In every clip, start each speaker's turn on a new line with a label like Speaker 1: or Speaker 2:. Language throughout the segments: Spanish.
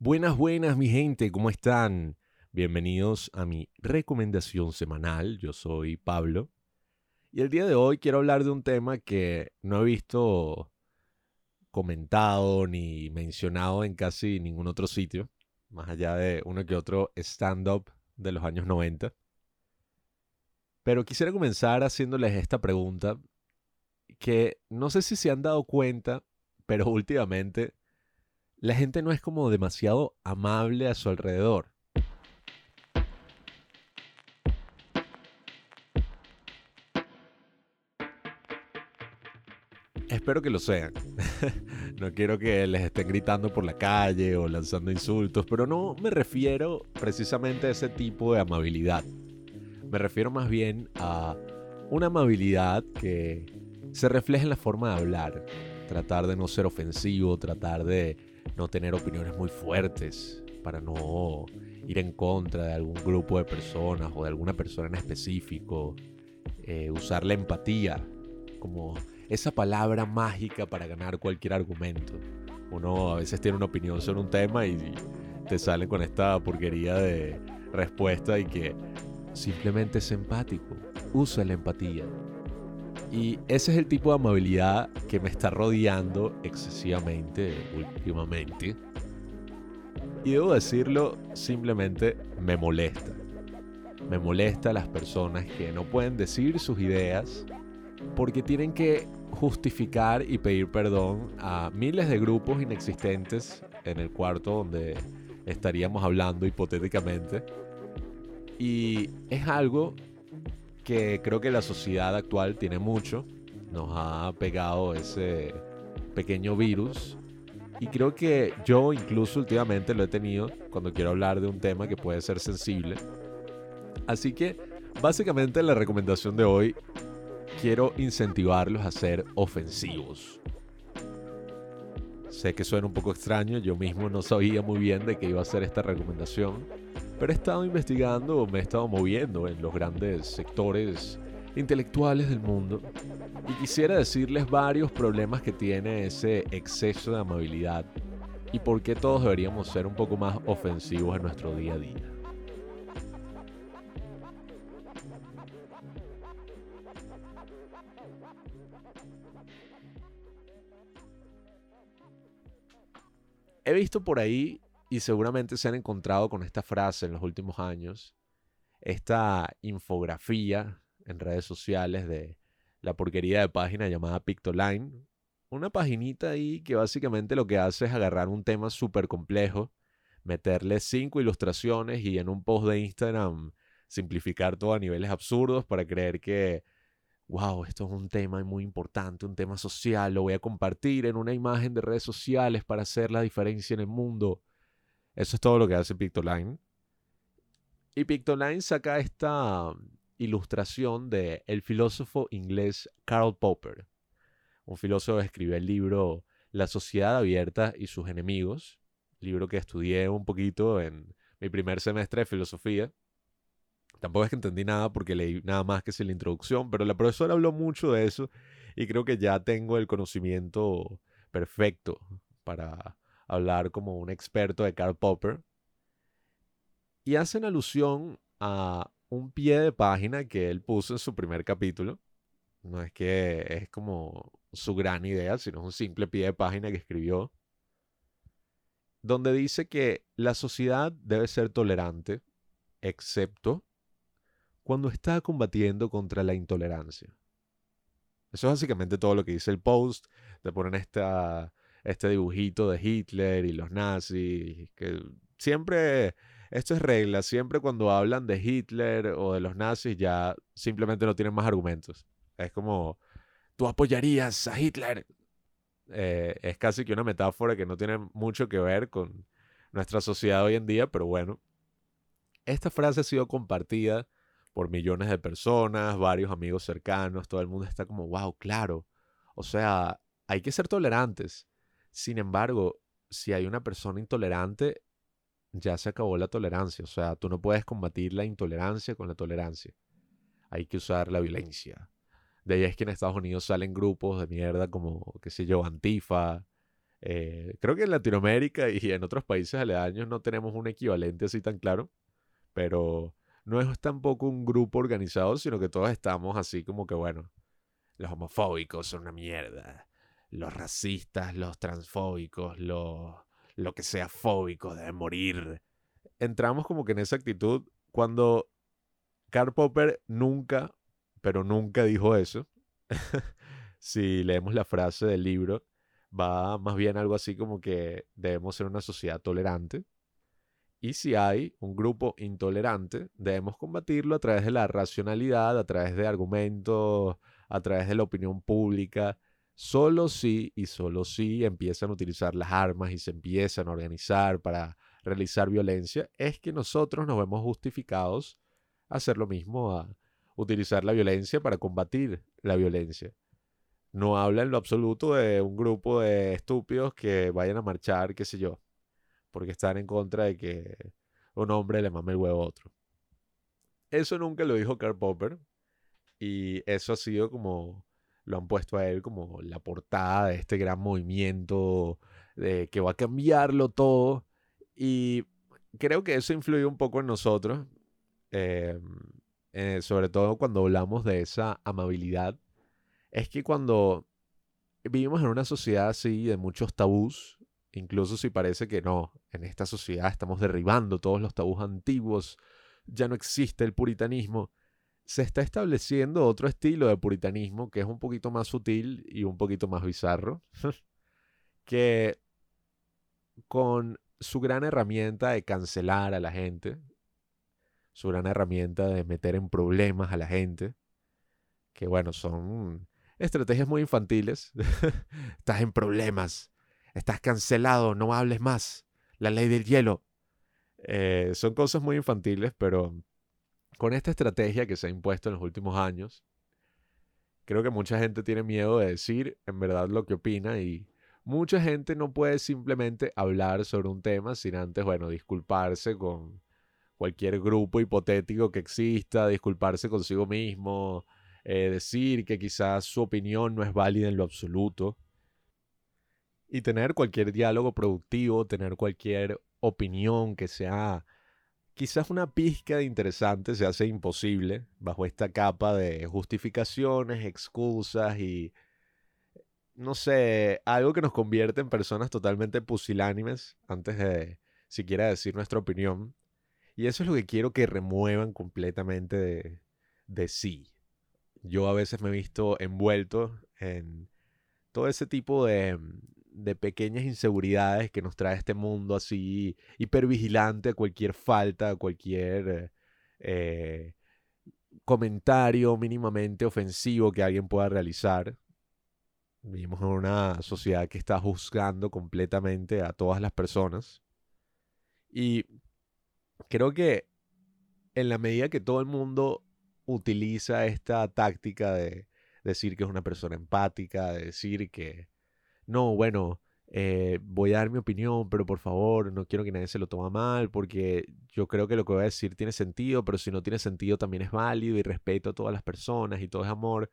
Speaker 1: Buenas, buenas, mi gente, ¿cómo están? Bienvenidos a mi recomendación semanal. Yo soy Pablo. Y el día de hoy quiero hablar de un tema que no he visto comentado ni mencionado en casi ningún otro sitio, más allá de uno que otro stand-up de los años 90. Pero quisiera comenzar haciéndoles esta pregunta que no sé si se han dado cuenta, pero últimamente la gente no es como demasiado amable a su alrededor. Espero que lo sean. no quiero que les estén gritando por la calle o lanzando insultos, pero no me refiero precisamente a ese tipo de amabilidad. Me refiero más bien a una amabilidad que se refleja en la forma de hablar. Tratar de no ser ofensivo, tratar de no tener opiniones muy fuertes, para no ir en contra de algún grupo de personas o de alguna persona en específico. Eh, usar la empatía como esa palabra mágica para ganar cualquier argumento. Uno a veces tiene una opinión sobre un tema y te sale con esta porquería de respuesta y que simplemente es empático. Usa la empatía. Y ese es el tipo de amabilidad que me está rodeando excesivamente últimamente. Y debo decirlo, simplemente me molesta. Me molesta las personas que no pueden decir sus ideas porque tienen que justificar y pedir perdón a miles de grupos inexistentes en el cuarto donde estaríamos hablando hipotéticamente. Y es algo que creo que la sociedad actual tiene mucho. Nos ha pegado ese pequeño virus. Y creo que yo incluso últimamente lo he tenido cuando quiero hablar de un tema que puede ser sensible. Así que básicamente la recomendación de hoy quiero incentivarlos a ser ofensivos. Sé que suena un poco extraño, yo mismo no sabía muy bien de qué iba a ser esta recomendación, pero he estado investigando, me he estado moviendo en los grandes sectores intelectuales del mundo y quisiera decirles varios problemas que tiene ese exceso de amabilidad y por qué todos deberíamos ser un poco más ofensivos en nuestro día a día. He visto por ahí, y seguramente se han encontrado con esta frase en los últimos años, esta infografía en redes sociales de la porquería de página llamada Pictoline. Una paginita ahí que básicamente lo que hace es agarrar un tema súper complejo, meterle cinco ilustraciones y en un post de Instagram simplificar todo a niveles absurdos para creer que wow, esto es un tema muy importante, un tema social, lo voy a compartir en una imagen de redes sociales para hacer la diferencia en el mundo. Eso es todo lo que hace Pictoline. Y Pictoline saca esta ilustración de el filósofo inglés Karl Popper, un filósofo que escribió el libro La sociedad abierta y sus enemigos, libro que estudié un poquito en mi primer semestre de filosofía Tampoco es que entendí nada porque leí nada más que si la introducción, pero la profesora habló mucho de eso y creo que ya tengo el conocimiento perfecto para hablar como un experto de Karl Popper. Y hacen alusión a un pie de página que él puso en su primer capítulo. No es que es como su gran idea, sino un simple pie de página que escribió, donde dice que la sociedad debe ser tolerante, excepto cuando está combatiendo contra la intolerancia. Eso es básicamente todo lo que dice el post. Te ponen esta, este dibujito de Hitler y los nazis. Que siempre, esto es regla, siempre cuando hablan de Hitler o de los nazis ya simplemente no tienen más argumentos. Es como, tú apoyarías a Hitler. Eh, es casi que una metáfora que no tiene mucho que ver con nuestra sociedad hoy en día, pero bueno. Esta frase ha sido compartida por millones de personas, varios amigos cercanos, todo el mundo está como, wow, claro. O sea, hay que ser tolerantes. Sin embargo, si hay una persona intolerante, ya se acabó la tolerancia. O sea, tú no puedes combatir la intolerancia con la tolerancia. Hay que usar la violencia. De ahí es que en Estados Unidos salen grupos de mierda como, qué sé yo, Antifa, Eh, creo que en Latinoamérica y en otros países aledaños no tenemos un equivalente así tan claro, pero no es tampoco un grupo organizado, sino que todos estamos así como que, bueno, los homofóbicos son una mierda, los racistas, los transfóbicos, los, lo que sea fóbicos deben morir. Entramos como que en esa actitud cuando Karl Popper nunca, pero nunca dijo eso. si leemos la frase del libro, va más bien algo así como que debemos ser una sociedad tolerante. Y si hay un grupo intolerante, debemos combatirlo a través de la racionalidad, a través de argumentos, a través de la opinión pública. Solo si y solo si empiezan a utilizar las armas y se empiezan a organizar para realizar violencia, es que nosotros nos vemos justificados a hacer lo mismo, a utilizar la violencia para combatir la violencia. No habla en lo absoluto de un grupo de estúpidos que vayan a marchar, qué sé yo, porque están en contra de que un hombre le mame el huevo a otro. Eso nunca lo dijo Karl Popper y eso ha sido como lo han puesto a él como la portada de este gran movimiento de que va a cambiarlo todo y creo que eso influye un poco en nosotros, em, eh, sobre todo cuando hablamos de esa amabilidad. Es que cuando vivimos en una sociedad así de muchos tabús, incluso si parece que no, en esta sociedad estamos derribando todos los tabús antiguos, ya no existe el puritanismo, se está estableciendo otro estilo de puritanismo que es un poquito más sutil y un poquito más bizarro, que con su gran herramienta de cancelar a la gente, su gran herramienta de meter en problemas a la gente, que bueno, son estrategias muy infantiles. estás en problemas, estás cancelado, no hables más, la ley del hielo. Eh, son cosas muy infantiles, pero con esta estrategia que se ha impuesto en los últimos años, creo que mucha gente tiene miedo de decir en verdad lo que opina y mucha gente no puede simplemente hablar sobre un tema sin antes, bueno, disculparse con cualquier grupo hipotético que exista, disculparse consigo mismo, eh, decir que quizás su opinión no es válida en lo absoluto. Y tener cualquier diálogo productivo, tener cualquier opinión que sea quizás una pizca de interesante se hace imposible bajo esta capa de justificaciones, excusas y no sé, algo que nos convierte en personas totalmente pusilánimes antes de siquiera decir nuestra opinión. Y eso es lo que quiero que remuevan completamente de, de sí. Yo a veces me he visto envuelto en todo ese tipo de, de pequeñas inseguridades que nos trae este mundo así hipervigilante a cualquier falta, a cualquier eh, comentario mínimamente ofensivo que alguien pueda realizar. Vivimos en una sociedad que está juzgando completamente a todas las personas. Y creo que en la medida que todo el mundo utiliza esta táctica de decir que es una persona empática, de decir que, no, bueno, eh, voy a dar mi opinión, pero por favor, no quiero que nadie se lo tome mal, porque yo creo que lo que voy a decir tiene sentido, pero si no tiene sentido también es válido y respeto a todas las personas y todo es amor.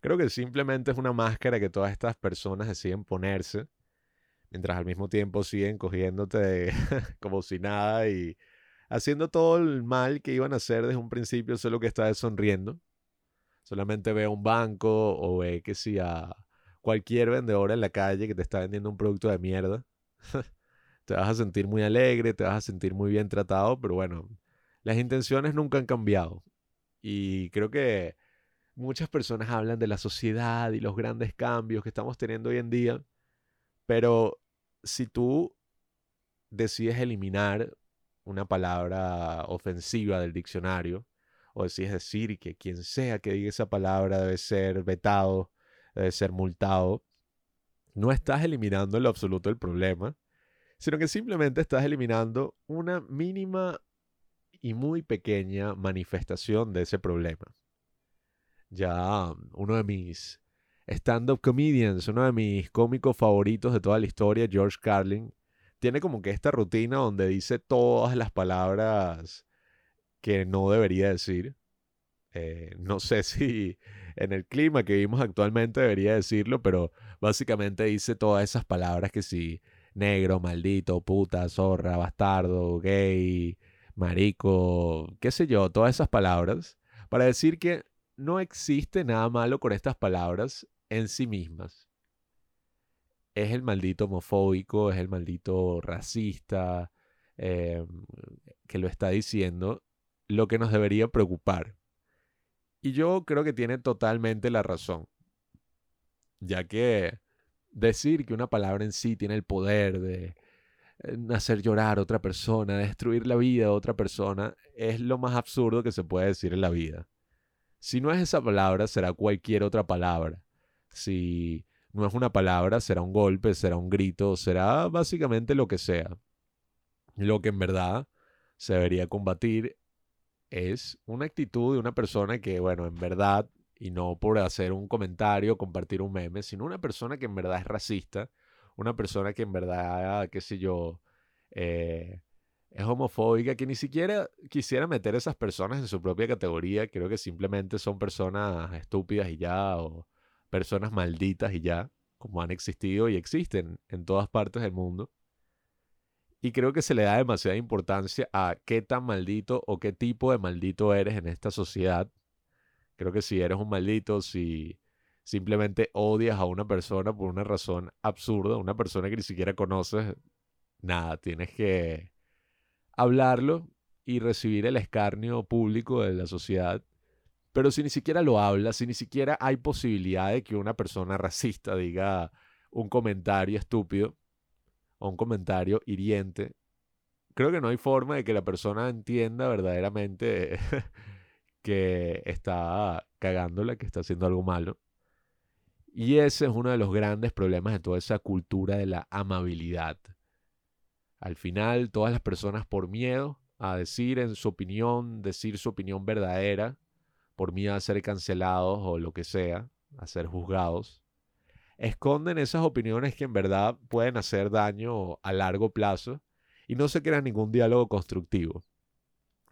Speaker 1: Creo que simplemente es una máscara que todas estas personas deciden ponerse, mientras al mismo tiempo siguen cogiéndote como si nada y haciendo todo el mal que iban a hacer desde un principio, solo que está sonriendo. Solamente ve a un banco o ve que si a cualquier vendedor en la calle que te está vendiendo un producto de mierda, te vas a sentir muy alegre, te vas a sentir muy bien tratado, pero bueno, las intenciones nunca han cambiado. Y creo que muchas personas hablan de la sociedad y los grandes cambios que estamos teniendo hoy en día, pero si tú decides eliminar una palabra ofensiva del diccionario, o decides decir que quien sea que diga esa palabra debe ser vetado, debe ser multado, no estás eliminando en lo absoluto el problema, sino que simplemente estás eliminando una mínima y muy pequeña manifestación de ese problema ya uno de mis stand-up comedians, uno de mis cómicos favoritos de toda la historia, George Carlin, tiene como que esta rutina donde dice todas las palabras que no debería decir. Eh, no sé si en el clima que vivimos actualmente debería decirlo, pero básicamente dice todas esas palabras que si negro, maldito, puta, zorra, bastardo, gay, marico, qué sé yo, todas esas palabras, para decir que no existe nada malo con estas palabras en sí mismas. Es el maldito homofóbico, es el maldito racista em, que lo está diciendo lo que nos debería preocupar. Y yo creo que tiene totalmente la razón, ya que decir que una palabra en sí tiene el poder de eh, hacer llorar a otra persona, destruir la vida de otra persona, es lo más absurdo que se puede decir en la vida. Si no es esa palabra, será cualquier otra palabra. Si no es una palabra, será un golpe, será un grito, será básicamente lo que sea. Lo que en verdad se debería combatir es una actitud de una persona que, bueno, en verdad, y no por hacer un comentario, compartir un meme, sino una persona que en verdad es racista, una persona que en verdad, qué sé yo, eh, es homofóbica, que ni siquiera quisiera meter a esas personas en su propia categoría, creo que simplemente son personas estúpidas y ya, o personas malditas y ya, como han existido y existen en todas partes del mundo. Y creo que se le da demasiada importancia a qué tan maldito o qué tipo de maldito eres en esta sociedad. Creo que si eres un maldito, si simplemente odias a una persona por una razón absurda, una persona que ni siquiera conoces, nada, tienes que hablarlo y recibir el escarnio público de la sociedad. Pero si ni siquiera lo hablas, si ni siquiera hay posibilidad de que una persona racista diga un comentario estúpido un comentario hiriente, creo que no hay forma de que la persona entienda verdaderamente que está cagándola, que está haciendo algo malo. Y ese es uno de los grandes problemas de toda esa cultura de la amabilidad. Al final, todas las personas por miedo a decir en su opinión, decir su opinión verdadera, por miedo a ser cancelados o lo que sea, a ser juzgados, esconden esas opiniones que en verdad pueden hacer daño a largo plazo y no se crea ningún diálogo constructivo.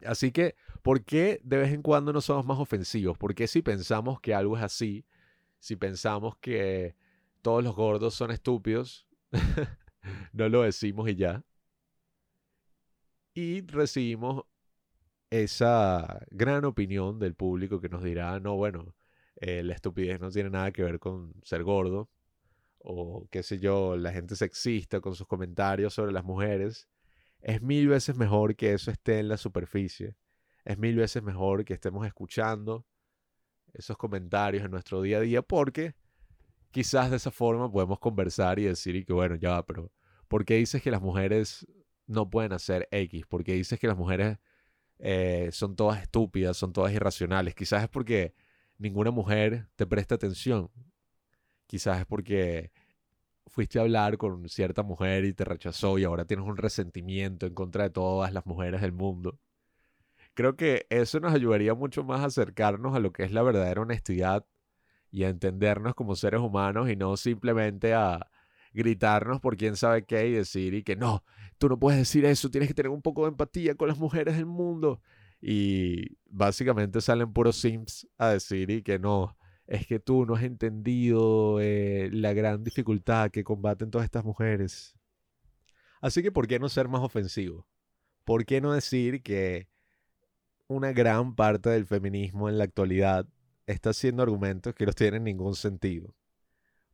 Speaker 1: Así que, ¿por qué de vez en cuando no somos más ofensivos? ¿Por qué si pensamos que algo es así, si pensamos que todos los gordos son estúpidos, no lo decimos y ya. Y recibimos esa gran opinión del público que nos dirá, no, bueno, eh, la estupidez no tiene nada que ver con ser gordo, o qué sé yo, la gente sexista con sus comentarios sobre las mujeres. Es mil veces mejor que eso esté en la superficie. Es mil veces mejor que estemos escuchando esos comentarios en nuestro día a día, porque quizás de esa forma podemos conversar y decir que bueno, ya va, pero ¿por qué dices que las mujeres no pueden hacer X? ¿Por qué dices que las mujeres eh, son todas estúpidas, son todas irracionales? Quizás es porque ninguna mujer te presta atención. Quizás es porque fuiste a hablar con cierta mujer y te rechazó y ahora tienes un resentimiento en contra de todas las mujeres del mundo creo que eso nos ayudaría mucho más a acercarnos a lo que es la verdadera honestidad y a entendernos como seres humanos y no simplemente a gritarnos por quién sabe qué y decir y que no, tú no puedes decir eso, tienes que tener un poco de empatía con las mujeres del mundo. Y básicamente salen puros sims a decir y que no, es que tú no has entendido eh, la gran dificultad que combaten todas estas mujeres. Así que, ¿por qué no ser más ofensivo? ¿Por qué no decir que una gran parte del feminismo en la actualidad está haciendo argumentos que no tienen ningún sentido.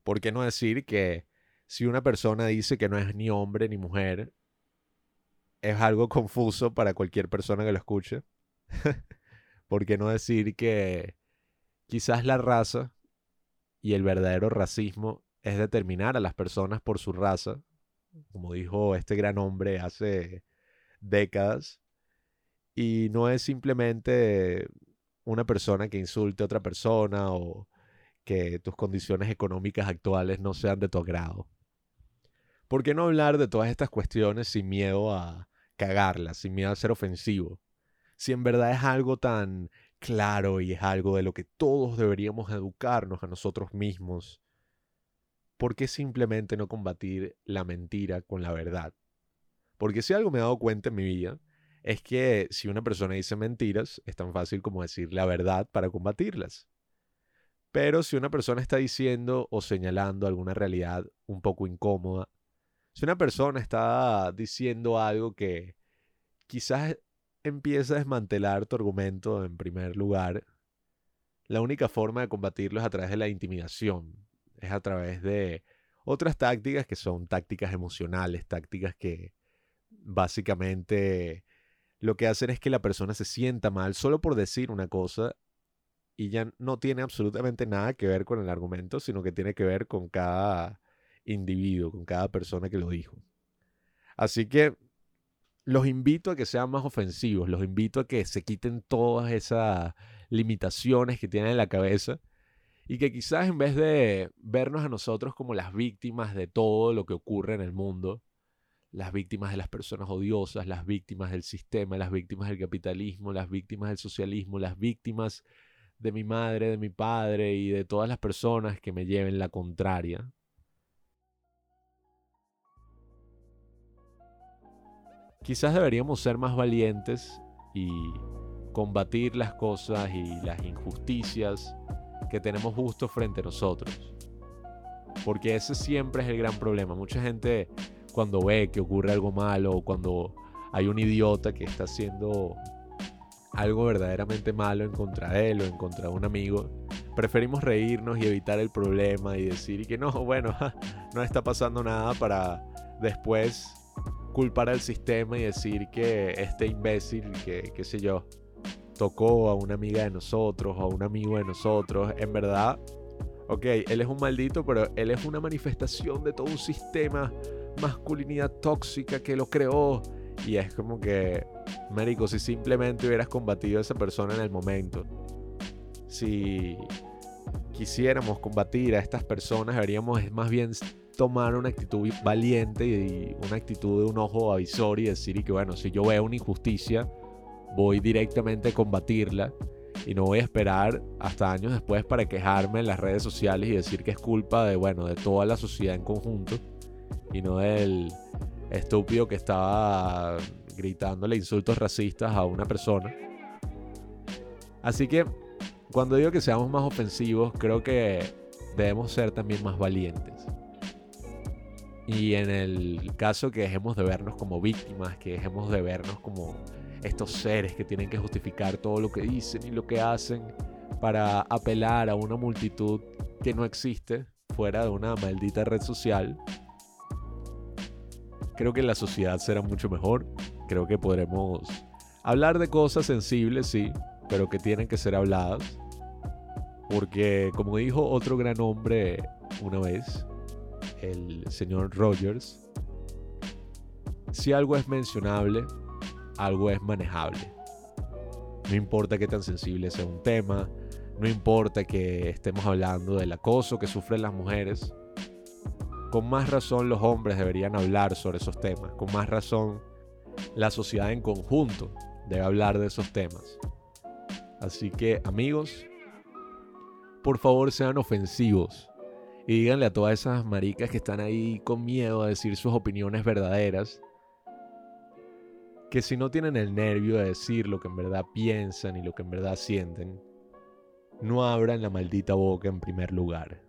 Speaker 1: ¿Por qué no decir que si una persona dice que no es ni hombre ni mujer, es algo confuso para cualquier persona que lo escuche? ¿Por qué no decir que quizás la raza y el verdadero racismo es determinar a las personas por su raza, como dijo este gran hombre hace décadas, y no es simplemente una persona que insulte a otra persona o que tus condiciones económicas actuales no sean de tu agrado. ¿Por qué no hablar de todas estas cuestiones sin miedo a cagarlas, sin miedo a ser ofensivo? Si en verdad es algo tan claro y es algo de lo que todos deberíamos educarnos a nosotros mismos, ¿por qué simplemente no combatir la mentira con la verdad? Porque si algo me he dado cuenta en mi vida es que si una persona dice mentiras, es tan fácil como decir la verdad para combatirlas. Pero si una persona está diciendo o señalando alguna realidad un poco incómoda, si una persona está diciendo algo que quizás empieza a desmantelar tu argumento en primer lugar, la única forma de combatirlo es a través de la intimidación, es a través de otras tácticas que son tácticas emocionales, tácticas que básicamente lo que hacen es que la persona se sienta mal solo por decir una cosa y ya no tiene absolutamente nada que ver con el argumento, sino que tiene que ver con cada individuo, con cada persona que lo dijo. Así que los invito a que sean más ofensivos, los invito a que se quiten todas esas limitaciones que tienen en la cabeza y que quizás en vez de vernos a nosotros como las víctimas de todo lo que ocurre en el mundo, las víctimas de las personas odiosas, las víctimas del sistema, las víctimas del capitalismo, las víctimas del socialismo, las víctimas de mi madre, de mi padre y de todas las personas que me lleven la contraria. Quizás deberíamos ser más valientes y combatir las cosas y las injusticias que tenemos justo frente a nosotros. Porque ese siempre es el gran problema. Mucha gente cuando ve que ocurre algo malo o cuando hay un idiota que está haciendo algo verdaderamente malo en contra de él o en contra de un amigo, preferimos reírnos y evitar el problema y decir que no, bueno, no está pasando nada para después culpar al sistema y decir que este imbécil, que qué sé yo, tocó a una amiga de nosotros a un amigo de nosotros, en verdad, ok, él es un maldito, pero él es una manifestación de todo un sistema, masculinidad tóxica que lo creó. Y es como que, Marico, si simplemente hubieras combatido a esa persona en el momento, si quisiéramos combatir a estas personas, deberíamos más bien tomar una actitud valiente y una actitud de un ojo avisor y decir que bueno, si yo veo una injusticia, voy directamente a combatirla y no voy a esperar hasta años después para quejarme en las redes sociales y decir que es culpa de, bueno, de toda la sociedad en conjunto y no del estúpido que estaba gritándole insultos racistas a una persona. Así que cuando digo que seamos más ofensivos, creo que debemos ser también más valientes. Y en el caso que dejemos de vernos como víctimas, que dejemos de vernos como estos seres que tienen que justificar todo lo que dicen y lo que hacen para apelar a una multitud que no existe fuera de una maldita red social. Creo que la sociedad será mucho mejor. Creo que podremos hablar de cosas sensibles, sí, pero que tienen que ser habladas. Porque, como dijo otro gran hombre una vez, el señor Rogers, si algo es mencionable, algo es manejable. No importa qué tan sensible sea un tema, no importa que estemos hablando del acoso que sufren las mujeres. Con más razón los hombres deberían hablar sobre esos temas. Con más razón la sociedad en conjunto debe hablar de esos temas. Así que amigos, por favor sean ofensivos y díganle a todas esas maricas que están ahí con miedo a decir sus opiniones verdaderas que si no tienen el nervio de decir lo que en verdad piensan y lo que en verdad sienten, no abran la maldita boca en primer lugar.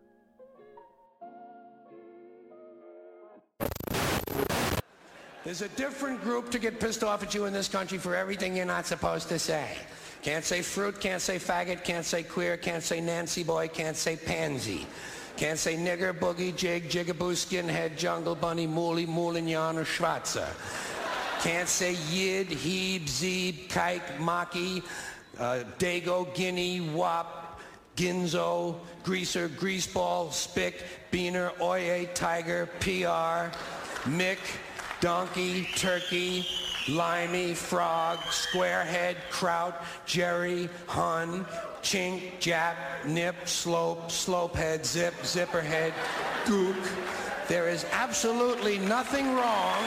Speaker 2: There's a different group to get pissed off at you in this country for everything you're not supposed to say. Can't say fruit, can't say faggot, can't say queer, can't say Nancy boy, can't say pansy. Can't say nigger, boogie, jig, jigaboo, skinhead, jungle bunny, mooly, moulignon, or schwarzer. Can't say Yid, Heeb, Zeeb, Kike, Maki, uh, Dago, Guinea, Wop, Ginzo, Greaser, Greaseball, Spick, Beaner, Oye, Tiger, PR, Mick, Donkey, Turkey, Limey, Frog, Squarehead, Kraut, Jerry, Hun, Chink, Jap, Nip, Slope, Slopehead, Zip, Zipperhead, Gook. There is absolutely nothing wrong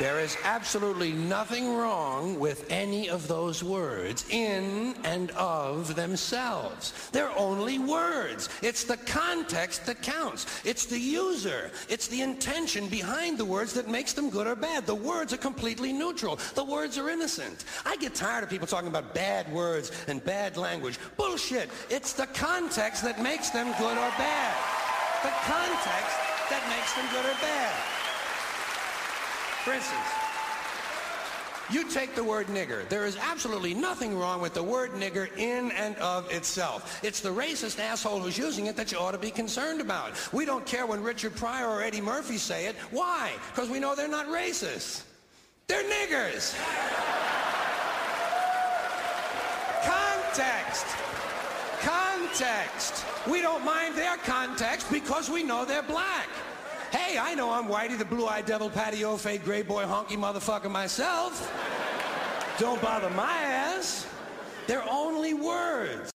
Speaker 2: There is absolutely nothing wrong with any of those words in and of themselves. They're only words. It's the context that counts. It's the user. It's the intention behind the words that makes them good or bad. The words are completely neutral. The words are innocent. I get tired of people talking about bad words and bad language. Bullshit. It's the context that makes them good or bad. The context that makes them good or bad. For instance, you take the word nigger. There is absolutely nothing wrong with the word nigger in and of itself. It's the racist asshole who's using it that you ought to be concerned about. We don't care when Richard Pryor or Eddie Murphy say it. Why? Because we know they're not racist. They're niggers. Context. Context. We don't mind their context because we know they're black. Hey, I know I'm Whitey, the blue-eyed devil, patio fade, gray boy, honky motherfucker myself. Don't bother my ass. They're only words.